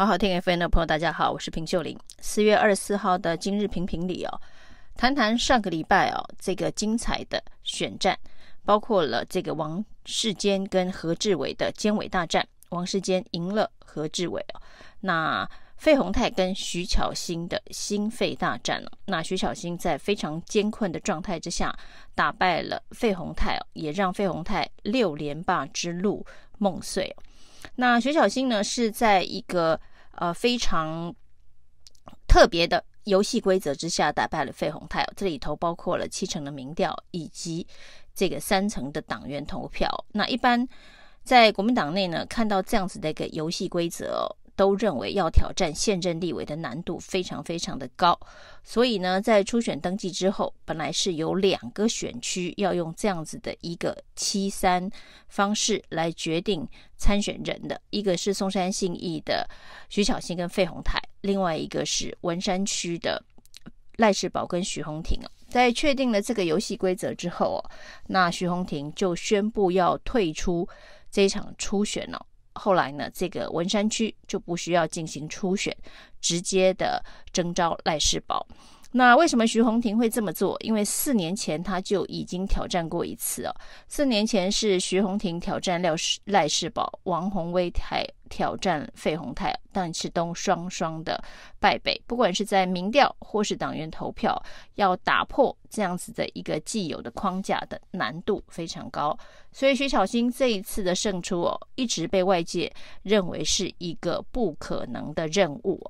好好听 FM 的朋友，大家好，我是平秀玲。四月二十四号的今日评评里哦，谈谈上个礼拜哦这个精彩的选战，包括了这个王世坚跟何志伟的监委大战，王世坚赢了何志伟哦。那费鸿泰跟徐巧芯的心肺大战了，那徐巧芯在非常艰困的状态之下打败了费鸿泰哦，也让费鸿泰六连霸之路梦碎哦。那徐巧芯呢是在一个。呃，非常特别的游戏规则之下打败了费鸿泰，这里头包括了七成的民调以及这个三成的党员投票。那一般在国民党内呢，看到这样子的一个游戏规则。都认为要挑战现任立委的难度非常非常的高，所以呢，在初选登记之后，本来是有两个选区要用这样子的一个七三方式来决定参选人的，一个是松山信义的徐巧芯跟费鸿泰，另外一个是文山区的赖士葆跟徐宏庭。在确定了这个游戏规则之后，哦那徐宏庭就宣布要退出这场初选了。后来呢，这个文山区就不需要进行初选，直接的征召赖世宝。那为什么徐宏庭会这么做？因为四年前他就已经挑战过一次哦。四年前是徐宏庭挑战廖世赖世宝，王宏威台挑战费鸿泰，但是都双双的败北。不管是在民调或是党员投票，要打破这样子的一个既有的框架的难度非常高。所以徐巧芯这一次的胜出哦，一直被外界认为是一个不可能的任务。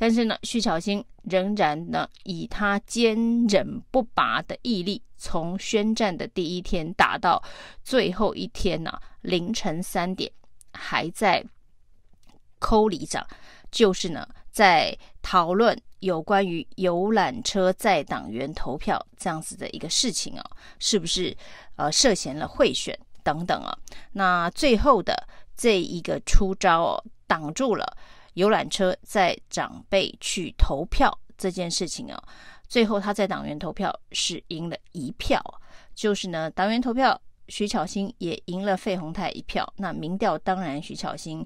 但是呢，徐巧芯仍然呢，以他坚忍不拔的毅力，从宣战的第一天打到最后一天呢、凌晨三点还在抠里长，就是呢，在讨论有关于游览车载党员投票这样子的一个事情啊，是不是呃涉嫌了贿选等等啊？那最后的这一个出招哦，挡住了。游览车载长辈去投票这件事情啊，最后他在党员投票是赢了一票，就是呢，党员投票徐巧芯也赢了费鸿泰一票。那民调当然徐巧芯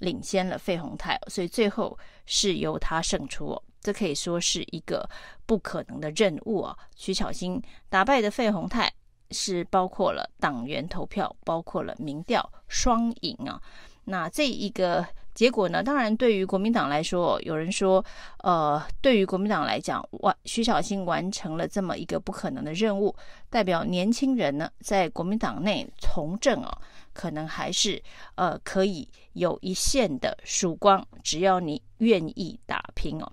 领先了费鸿泰，所以最后是由他胜出。这可以说是一个不可能的任务啊！徐巧芯打败的费鸿泰是包括了党员投票，包括了民调双赢啊。那这一个。结果呢？当然，对于国民党来说，有人说，呃，对于国民党来讲，完徐小新完成了这么一个不可能的任务，代表年轻人呢，在国民党内从政啊，可能还是呃可以有一线的曙光，只要你愿意打拼哦。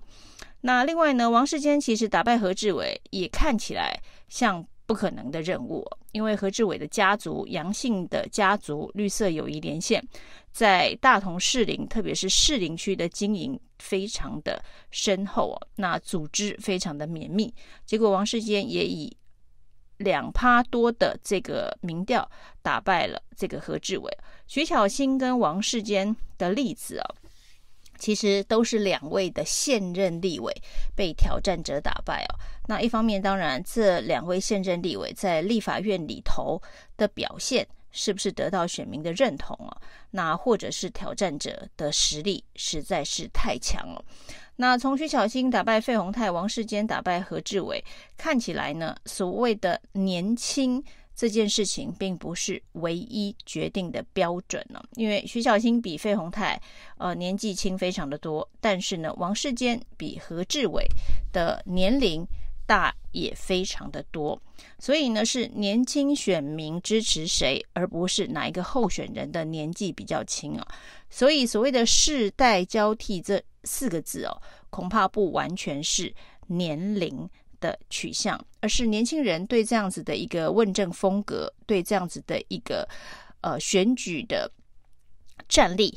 那另外呢，王世坚其实打败何志伟，也看起来像。不可能的任务，因为何志伟的家族，杨姓的家族，绿色友谊连线，在大同士林，特别是士林区的经营非常的深厚哦，那组织非常的绵密。结果王世坚也以两趴多的这个民调打败了这个何志伟。徐巧芯跟王世坚的例子啊。其实都是两位的现任立委被挑战者打败哦。那一方面，当然这两位现任立委在立法院里头的表现是不是得到选民的认同啊？那或者是挑战者的实力实在是太强了。那从徐巧芯打败费鸿泰，王世坚打败何志伟，看起来呢，所谓的年轻。这件事情并不是唯一决定的标准呢，因为徐巧芯比费鸿泰呃年纪轻非常的多，但是呢，王世坚比何志伟的年龄大也非常的多，所以呢，是年轻选民支持谁，而不是哪一个候选人的年纪比较轻啊。所以所谓的世代交替这四个字哦，恐怕不完全是年龄的取向，而是年轻人对这样子的一个问政风格，对这样子的一个呃选举的战力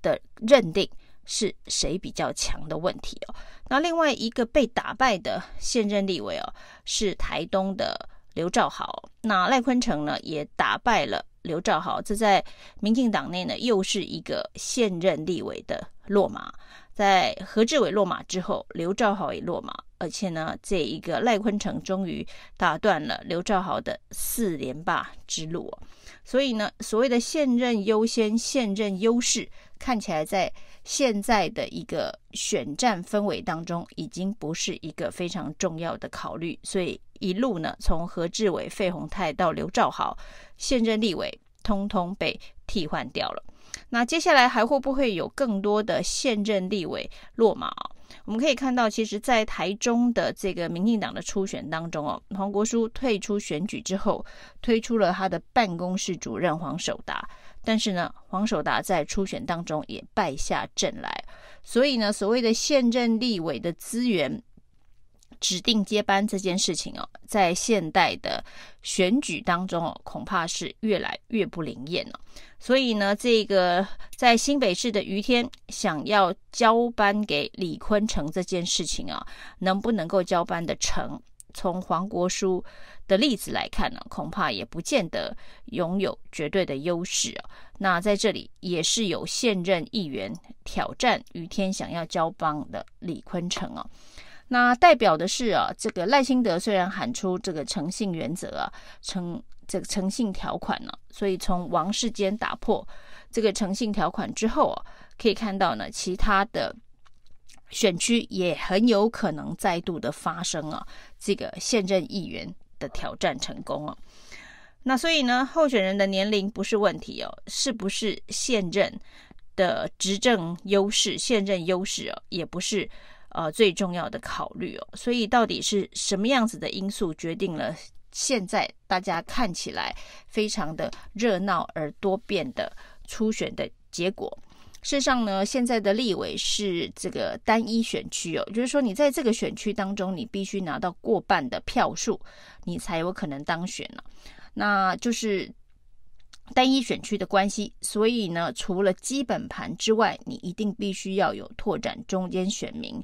的认定是谁比较强的问题哦。那另外一个被打败的现任立委哦，是台东的刘兆豪。那赖坤成呢也打败了刘兆豪，这在民进党内呢又是一个现任立委的落马。在何志伟落马之后，刘兆豪也落马。而且呢，这一个赖坤成终于打断了刘兆豪的四连霸之路。所以呢，所谓的现任优先、现任优势，看起来在现在的一个选战氛围当中，已经不是一个非常重要的考虑。所以一路呢，从何志伟、费鸿泰到刘兆豪，现任立委通通被替换掉了。那接下来还会不会有更多的现任立委落马？我们可以看到，其实，在台中的这个民进党的初选当中哦，黄国书退出选举之后，推出了他的办公室主任黄守达，但是呢，黄守达在初选当中也败下阵来，所以呢，所谓的现任立委的资源。指定接班这件事情哦，在现代的选举当中哦，恐怕是越来越不灵验了。所以呢，这个在新北市的余天想要交班给李坤城这件事情啊，能不能够交班的成？从黄国书的例子来看呢，恐怕也不见得拥有绝对的优势啊。那在这里也是有现任议员挑战余天想要交班的李坤城啊。那代表的是啊，这个赖清德虽然喊出这个诚信原则啊，诚这个诚信条款呢、所以从王世坚打破这个诚信条款之后啊，可以看到呢，其他的选区也很有可能再度的发生啊，这个现任议员的挑战成功啊。那所以呢，候选人的年龄不是问题哦，是不是现任的执政优势、现任优势哦，也不是。呃，最重要的考虑哦，所以到底是什么样子的因素决定了现在大家看起来非常的热闹而多变的初选的结果？事实上呢，现在的立委是这个单一选区哦，就是说你在这个选区当中，你必须拿到过半的票数，你才有可能当选了。那就是。单一选区的关系，所以呢，除了基本盘之外，你一定必须要有拓展中间选民、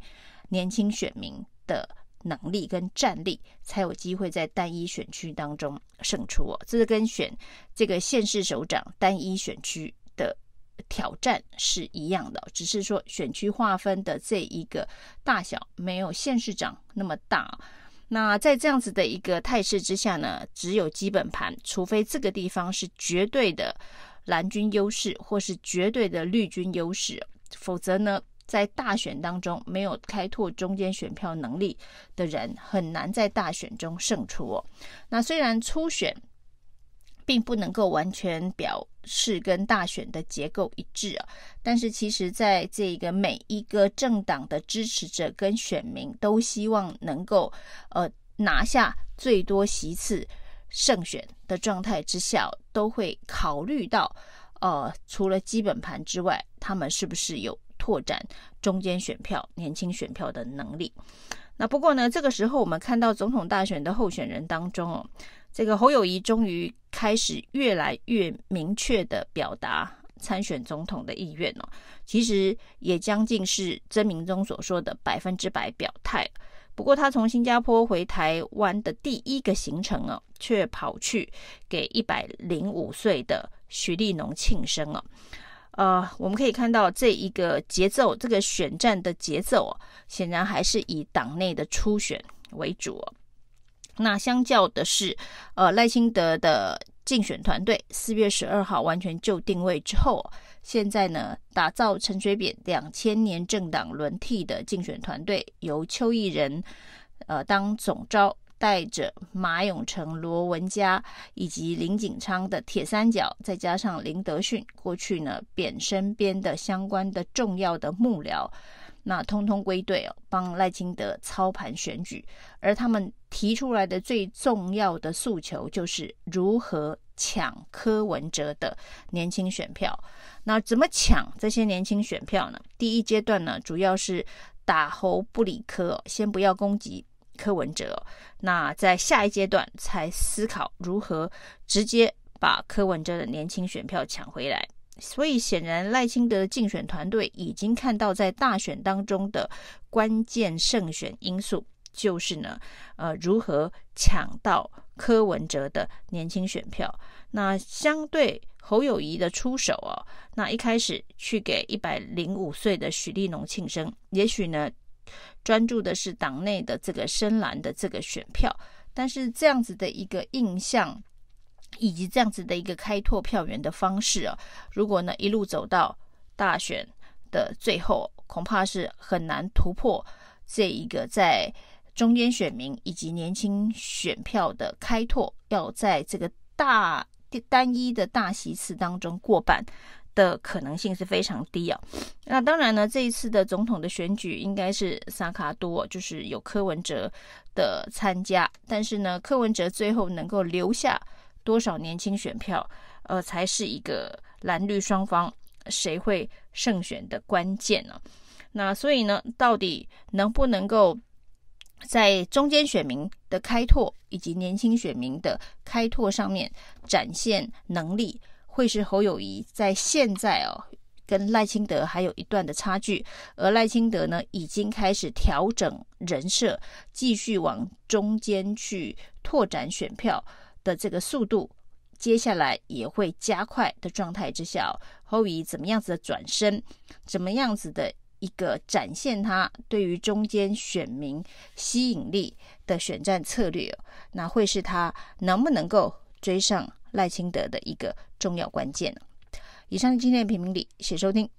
年轻选民的能力跟战力，才有机会在单一选区当中胜出哦。这是跟选这个县市首长单一选区的挑战是一样的，只是说选区划分的这一个大小没有县市长那么大。那在这样子的一个态势之下呢，只有基本盘，除非这个地方是绝对的蓝军优势，或是绝对的绿军优势，否则呢，在大选当中没有开拓中间选票能力的人，很难在大选中胜出哦。那虽然初选。并不能够完全表示跟大选的结构一致啊，但是其实在这个每一个政党的支持者跟选民都希望能够呃拿下最多席次胜选的状态之下，都会考虑到呃除了基本盘之外，他们是不是有拓展中间选票、年轻选票的能力？那不过呢，这个时候我们看到总统大选的候选人当中哦。这个侯友谊终于开始越来越明确的表达参选总统的意愿哦，其实也将近是曾铭宗所说的百分之百表态。不过他从新加坡回台湾的第一个行程哦，却跑去给一百零五岁的徐立农庆生哦。呃，我们可以看到这一个节奏，这个选战的节奏哦，显然还是以党内的初选为主哦。那相较的是，呃，赖清德的竞选团队四月十二号完全就定位之后，现在呢，打造陈水扁两千年政党轮替的竞选团队，由邱毅仁呃当总召，带着马永成、罗文嘉以及林景昌的铁三角，再加上林德训过去呢扁身边的相关的重要的幕僚。那通通归队哦，帮赖清德操盘选举，而他们提出来的最重要的诉求就是如何抢柯文哲的年轻选票。那怎么抢这些年轻选票呢？第一阶段呢，主要是打侯不理柯，先不要攻击柯文哲。那在下一阶段才思考如何直接把柯文哲的年轻选票抢回来。所以显然，赖清德的竞选团队已经看到，在大选当中的关键胜选因素，就是呢，呃，如何抢到柯文哲的年轻选票。那相对侯友宜的出手哦，那一开始去给一百零五岁的许立农庆生，也许呢，专注的是党内的这个深蓝的这个选票，但是这样子的一个印象。以及这样子的一个开拓票源的方式啊，如果呢一路走到大选的最后，恐怕是很难突破这一个在中间选民以及年轻选票的开拓，要在这个大单一的大席次当中过半的可能性是非常低啊。那当然呢，这一次的总统的选举应该是萨卡多，就是有柯文哲的参加，但是呢，柯文哲最后能够留下多少年轻选票，呃，才是一个蓝绿双方谁会胜选的关键呢？那所以呢，到底能不能够在中间选民的开拓以及年轻选民的开拓上面展现能力，会是侯友谊在现在哦，跟赖清德还有一段的差距，而赖清德呢，已经开始调整人设，继续往中间去拓展选票的这个速度，接下来也会加快的状态之下，侯友宜怎么样子的转身，怎么样子的一个展现他对于中间选民吸引力的选战策略，那会是他能不能够追上赖清德的一个重要关键？以上今天的评评理，谢谢收听。